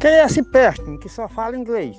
Quem é assim esse Pestin que só fala inglês?